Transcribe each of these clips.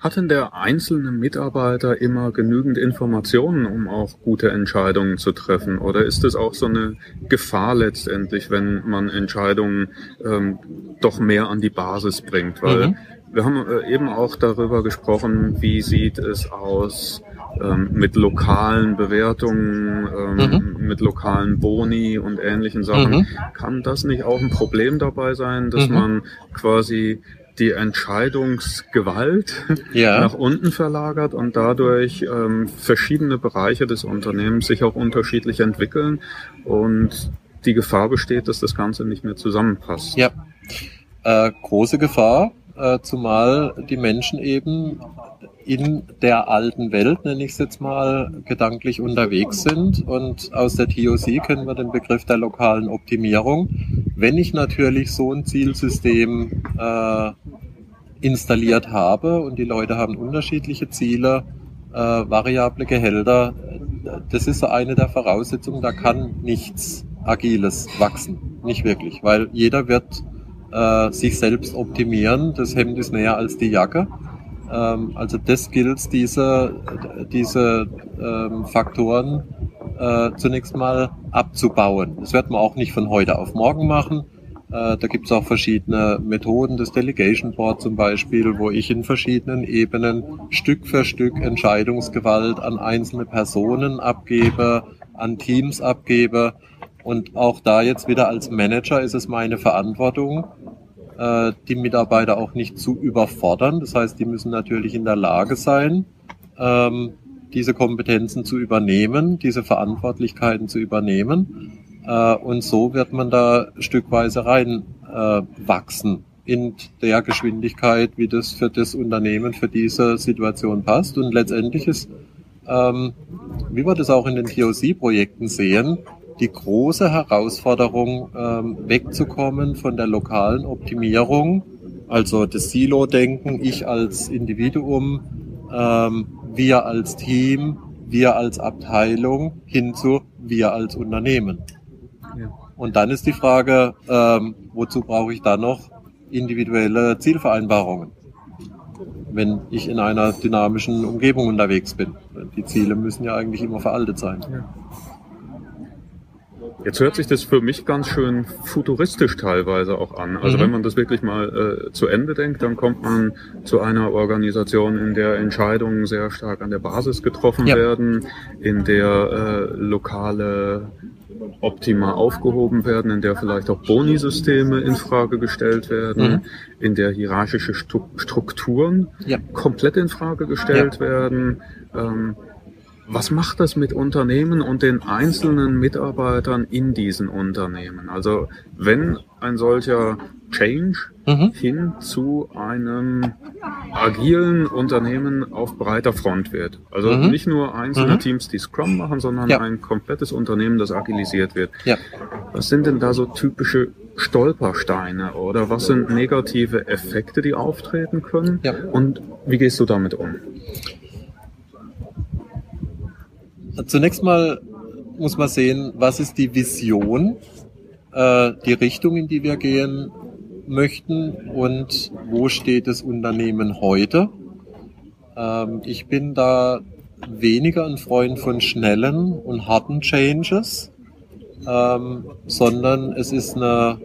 Hat denn der einzelne Mitarbeiter immer genügend Informationen, um auch gute Entscheidungen zu treffen? Oder ist es auch so eine Gefahr letztendlich, wenn man Entscheidungen ähm, doch mehr an die Basis bringt? Weil mhm. wir haben äh, eben auch darüber gesprochen, wie sieht es aus ähm, mit lokalen Bewertungen, ähm, mhm. mit lokalen Boni und ähnlichen Sachen. Mhm. Kann das nicht auch ein Problem dabei sein, dass mhm. man quasi die Entscheidungsgewalt ja. nach unten verlagert und dadurch ähm, verschiedene Bereiche des Unternehmens sich auch unterschiedlich entwickeln und die Gefahr besteht, dass das Ganze nicht mehr zusammenpasst. Ja, äh, große Gefahr, äh, zumal die Menschen eben in der alten Welt, nenne ich es jetzt mal, gedanklich unterwegs sind. Und aus der TOC kennen wir den Begriff der lokalen Optimierung. Wenn ich natürlich so ein Zielsystem äh, installiert habe und die Leute haben unterschiedliche Ziele, äh, variable Gehälter, das ist so eine der Voraussetzungen, da kann nichts Agiles wachsen. Nicht wirklich, weil jeder wird äh, sich selbst optimieren. Das Hemd ist näher als die Jacke. Ähm, also das Skills, diese, diese ähm, Faktoren äh, zunächst mal abzubauen. Das wird man auch nicht von heute auf morgen machen. Äh, da gibt es auch verschiedene Methoden, das Delegation Board zum Beispiel, wo ich in verschiedenen Ebenen Stück für Stück Entscheidungsgewalt an einzelne Personen abgebe, an Teams abgebe. Und auch da jetzt wieder als Manager ist es meine Verantwortung, äh, die Mitarbeiter auch nicht zu überfordern. Das heißt, die müssen natürlich in der Lage sein, ähm, diese Kompetenzen zu übernehmen, diese Verantwortlichkeiten zu übernehmen. Äh, und so wird man da stückweise rein äh, in der Geschwindigkeit, wie das für das Unternehmen, für diese Situation passt. Und letztendlich ist, ähm, wie wir das auch in den TOC-Projekten sehen, die große Herausforderung, ähm, wegzukommen von der lokalen Optimierung, also das Silo-Denken, ich als Individuum, ähm, wir als Team, wir als Abteilung, hin zu wir als Unternehmen. Und dann ist die Frage, ähm, wozu brauche ich da noch individuelle Zielvereinbarungen, wenn ich in einer dynamischen Umgebung unterwegs bin. Die Ziele müssen ja eigentlich immer veraltet sein. Ja. Jetzt hört sich das für mich ganz schön futuristisch teilweise auch an. Also mhm. wenn man das wirklich mal äh, zu Ende denkt, dann kommt man zu einer Organisation, in der Entscheidungen sehr stark an der Basis getroffen ja. werden, in der äh, lokale Optima aufgehoben werden, in der vielleicht auch Boni-Systeme in Frage gestellt werden, mhm. in der hierarchische Strukturen ja. komplett in Frage gestellt ja. werden. Ähm, was macht das mit Unternehmen und den einzelnen Mitarbeitern in diesen Unternehmen? Also wenn ein solcher Change mhm. hin zu einem agilen Unternehmen auf breiter Front wird. Also mhm. nicht nur einzelne mhm. Teams, die Scrum machen, sondern ja. ein komplettes Unternehmen, das agilisiert wird. Ja. Was sind denn da so typische Stolpersteine oder was sind negative Effekte, die auftreten können? Ja. Und wie gehst du damit um? Zunächst mal muss man sehen, was ist die Vision, äh, die Richtung, in die wir gehen möchten und wo steht das Unternehmen heute. Ähm, ich bin da weniger ein Freund von schnellen und harten Changes, ähm, sondern es ist eine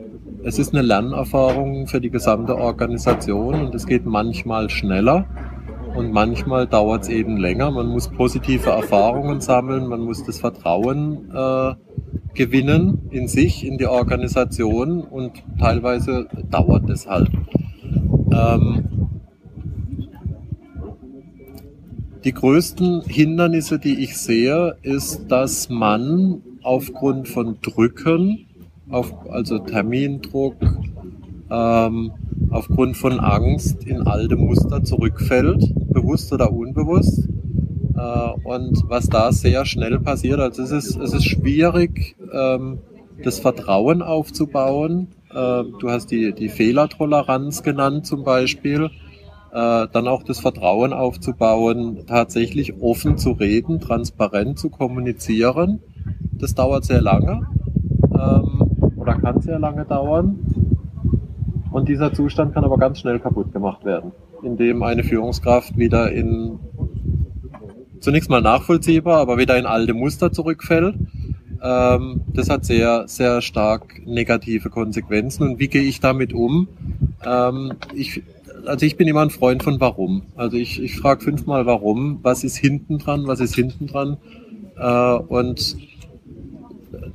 es ist eine Lernerfahrung für die gesamte Organisation und es geht manchmal schneller und manchmal dauert es eben länger. Man muss positive Erfahrungen sammeln, man muss das Vertrauen äh, gewinnen in sich, in die Organisation und teilweise dauert es halt. Ähm, die größten Hindernisse, die ich sehe, ist, dass man aufgrund von Drücken, auf, also Termindruck, ähm, aufgrund von Angst in alte Muster zurückfällt, bewusst oder unbewusst. Äh, und was da sehr schnell passiert, also es ist, es ist schwierig, ähm, das Vertrauen aufzubauen. Äh, du hast die, die Fehlertoleranz genannt zum Beispiel. Äh, dann auch das Vertrauen aufzubauen, tatsächlich offen zu reden, transparent zu kommunizieren. Das dauert sehr lange ähm, oder kann sehr lange dauern. Und dieser Zustand kann aber ganz schnell kaputt gemacht werden. In dem eine Führungskraft wieder in zunächst mal nachvollziehbar, aber wieder in alte Muster zurückfällt. Ähm, das hat sehr, sehr stark negative Konsequenzen. Und wie gehe ich damit um? Ähm, ich, also ich bin immer ein Freund von Warum. Also ich, ich frage fünfmal Warum, was ist hinten dran, was ist hinten dran. Äh, und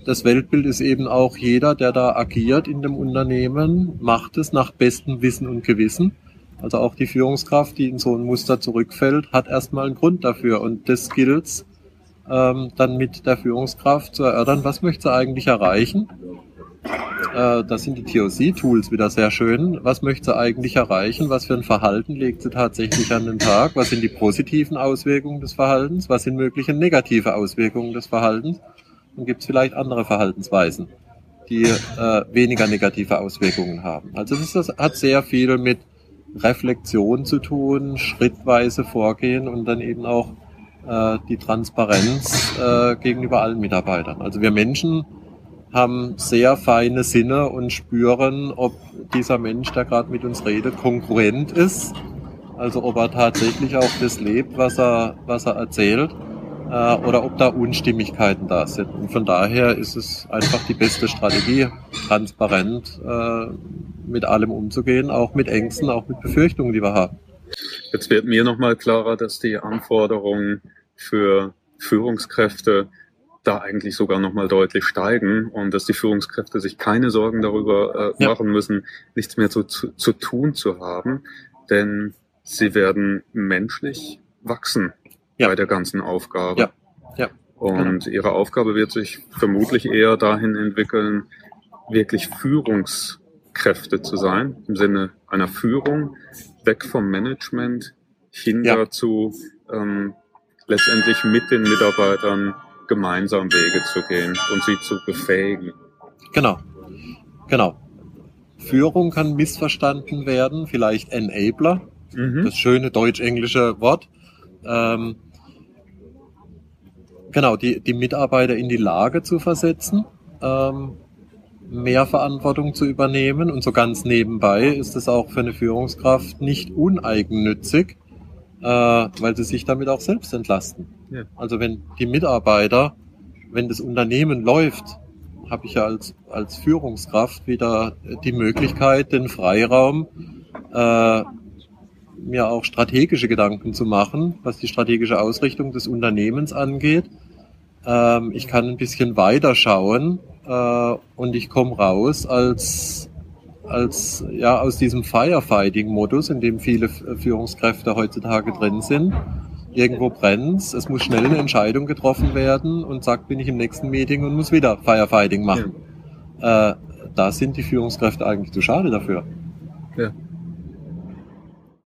das Weltbild ist eben auch jeder, der da agiert in dem Unternehmen, macht es nach bestem Wissen und Gewissen. Also auch die Führungskraft, die in so ein Muster zurückfällt, hat erstmal einen Grund dafür. Und das gilt ähm, dann mit der Führungskraft zu erörtern, was möchte sie eigentlich erreichen. Äh, das sind die TOC-Tools wieder sehr schön. Was möchte sie eigentlich erreichen? Was für ein Verhalten legt sie tatsächlich an den Tag? Was sind die positiven Auswirkungen des Verhaltens? Was sind mögliche negative Auswirkungen des Verhaltens? Und gibt es vielleicht andere Verhaltensweisen, die äh, weniger negative Auswirkungen haben? Also das, das hat sehr viel mit Reflexion zu tun, schrittweise vorgehen und dann eben auch äh, die Transparenz äh, gegenüber allen Mitarbeitern. Also wir Menschen haben sehr feine Sinne und spüren, ob dieser Mensch, der gerade mit uns redet, konkurrent ist. Also ob er tatsächlich auch das lebt, was er, was er erzählt, äh, oder ob da Unstimmigkeiten da sind. Und von daher ist es einfach die beste Strategie, transparent äh, mit allem umzugehen, auch mit Ängsten, auch mit Befürchtungen, die wir haben. Jetzt wird mir nochmal klarer, dass die Anforderungen für Führungskräfte da eigentlich sogar nochmal deutlich steigen und dass die Führungskräfte sich keine Sorgen darüber äh, ja. machen müssen, nichts mehr zu, zu, zu tun zu haben, denn sie werden menschlich wachsen ja. bei der ganzen Aufgabe. Ja. Ja. Und genau. ihre Aufgabe wird sich vermutlich eher dahin entwickeln, wirklich Führungskräfte zu sein, im Sinne einer Führung, weg vom Management hin ja. dazu, ähm, letztendlich mit den Mitarbeitern gemeinsam Wege zu gehen und sie zu befähigen. Genau, genau. Führung kann missverstanden werden, vielleicht Enabler, mhm. das schöne deutsch-englische Wort. Ähm, genau, die, die Mitarbeiter in die Lage zu versetzen, ähm, mehr Verantwortung zu übernehmen. Und so ganz nebenbei ist es auch für eine Führungskraft nicht uneigennützig, äh, weil sie sich damit auch selbst entlasten. Ja. Also wenn die Mitarbeiter, wenn das Unternehmen läuft, habe ich ja als, als Führungskraft wieder die Möglichkeit, den Freiraum, äh, mir auch strategische Gedanken zu machen, was die strategische Ausrichtung des Unternehmens angeht. Ähm, ich kann ein bisschen weiter schauen äh, und ich komme raus als als ja aus diesem Firefighting-Modus, in dem viele Führungskräfte heutzutage drin sind. Irgendwo brennt es muss schnell eine Entscheidung getroffen werden und sagt, bin ich im nächsten Meeting und muss wieder Firefighting machen. Ja. Äh, da sind die Führungskräfte eigentlich zu schade dafür. Ja.